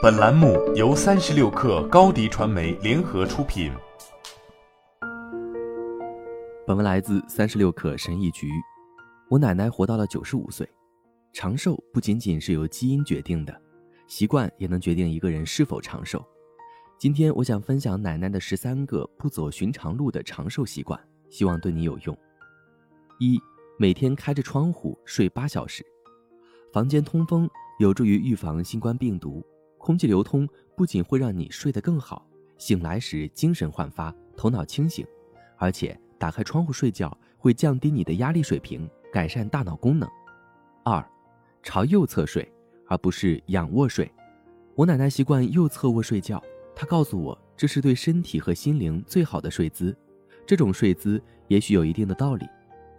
本栏目由三十六氪高低传媒联合出品。本文来自三十六氪神医局。我奶奶活到了九十五岁，长寿不仅仅是由基因决定的，习惯也能决定一个人是否长寿。今天我想分享奶奶的十三个不走寻常路的长寿习惯，希望对你有用。一、每天开着窗户睡八小时，房间通风有助于预防新冠病毒。空气流通不仅会让你睡得更好，醒来时精神焕发，头脑清醒，而且打开窗户睡觉会降低你的压力水平，改善大脑功能。二，朝右侧睡，而不是仰卧睡。我奶奶习惯右侧卧睡觉，她告诉我这是对身体和心灵最好的睡姿。这种睡姿也许有一定的道理，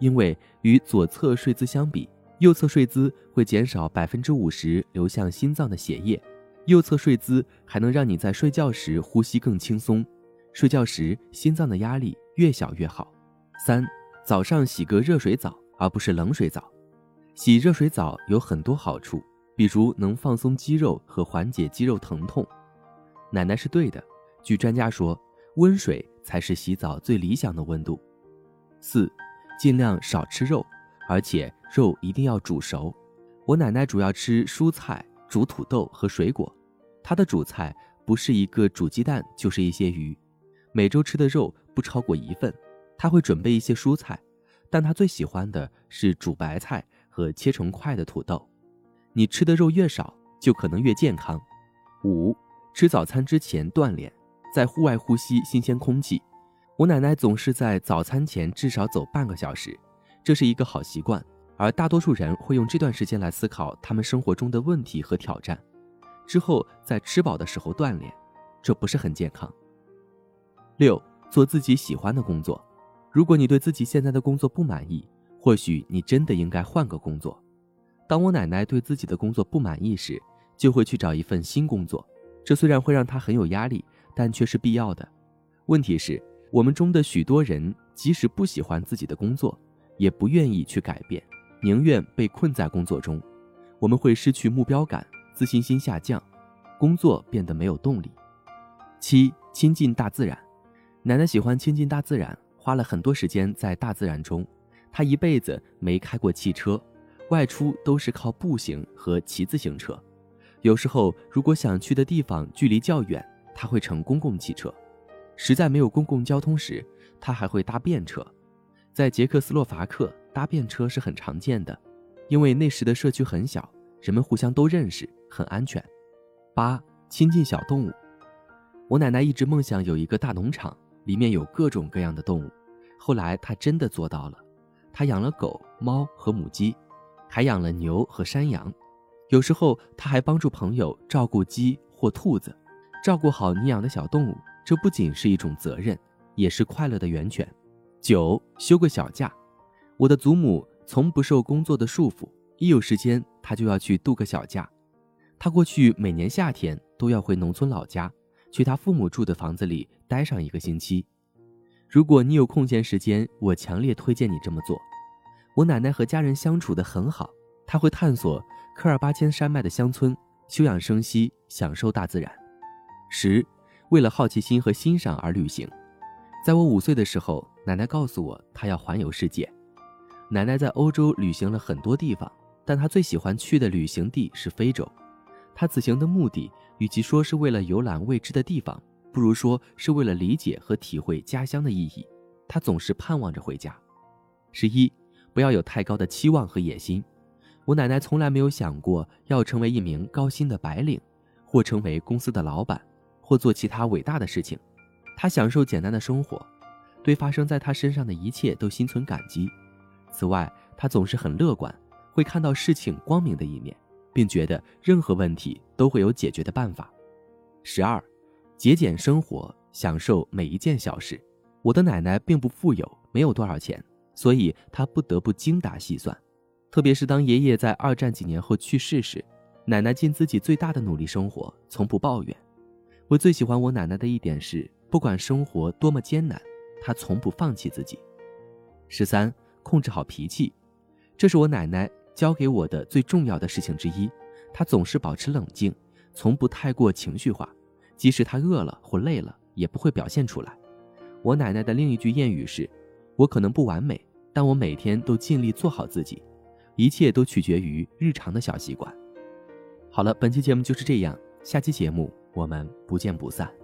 因为与左侧睡姿相比，右侧睡姿会减少百分之五十流向心脏的血液。右侧睡姿还能让你在睡觉时呼吸更轻松，睡觉时心脏的压力越小越好。三，早上洗个热水澡，而不是冷水澡。洗热水澡有很多好处，比如能放松肌肉和缓解肌肉疼痛。奶奶是对的，据专家说，温水才是洗澡最理想的温度。四，尽量少吃肉，而且肉一定要煮熟。我奶奶主要吃蔬菜。煮土豆和水果，他的主菜不是一个煮鸡蛋，就是一些鱼。每周吃的肉不超过一份，他会准备一些蔬菜，但他最喜欢的是煮白菜和切成块的土豆。你吃的肉越少，就可能越健康。五，吃早餐之前锻炼，在户外呼吸新鲜空气。我奶奶总是在早餐前至少走半个小时，这是一个好习惯。而大多数人会用这段时间来思考他们生活中的问题和挑战，之后在吃饱的时候锻炼，这不是很健康。六，做自己喜欢的工作。如果你对自己现在的工作不满意，或许你真的应该换个工作。当我奶奶对自己的工作不满意时，就会去找一份新工作。这虽然会让她很有压力，但却是必要的。问题是，我们中的许多人即使不喜欢自己的工作，也不愿意去改变。宁愿被困在工作中，我们会失去目标感，自信心下降，工作变得没有动力。七，亲近大自然。奶奶喜欢亲近大自然，花了很多时间在大自然中。她一辈子没开过汽车，外出都是靠步行和骑自行车。有时候，如果想去的地方距离较远，她会乘公共汽车。实在没有公共交通时，她还会搭便车。在捷克斯洛伐克。搭便车是很常见的，因为那时的社区很小，人们互相都认识，很安全。八，亲近小动物。我奶奶一直梦想有一个大农场，里面有各种各样的动物。后来她真的做到了，她养了狗、猫和母鸡，还养了牛和山羊。有时候她还帮助朋友照顾鸡或兔子。照顾好你养的小动物，这不仅是一种责任，也是快乐的源泉。九，休个小假。我的祖母从不受工作的束缚，一有时间，她就要去度个小假。她过去每年夏天都要回农村老家，去她父母住的房子里待上一个星期。如果你有空闲时间，我强烈推荐你这么做。我奶奶和家人相处得很好，她会探索科尔巴阡山脉的乡村，休养生息，享受大自然。十，为了好奇心和欣赏而旅行。在我五岁的时候，奶奶告诉我，她要环游世界。奶奶在欧洲旅行了很多地方，但她最喜欢去的旅行地是非洲。她此行的目的，与其说是为了游览未知的地方，不如说是为了理解和体会家乡的意义。她总是盼望着回家。十一，不要有太高的期望和野心。我奶奶从来没有想过要成为一名高薪的白领，或成为公司的老板，或做其他伟大的事情。她享受简单的生活，对发生在她身上的一切都心存感激。此外，他总是很乐观，会看到事情光明的一面，并觉得任何问题都会有解决的办法。十二，节俭生活，享受每一件小事。我的奶奶并不富有，没有多少钱，所以她不得不精打细算。特别是当爷爷在二战几年后去世时，奶奶尽自己最大的努力生活，从不抱怨。我最喜欢我奶奶的一点是，不管生活多么艰难，她从不放弃自己。十三。控制好脾气，这是我奶奶教给我的最重要的事情之一。她总是保持冷静，从不太过情绪化，即使她饿了或累了，也不会表现出来。我奶奶的另一句谚语是：“我可能不完美，但我每天都尽力做好自己，一切都取决于日常的小习惯。”好了，本期节目就是这样，下期节目我们不见不散。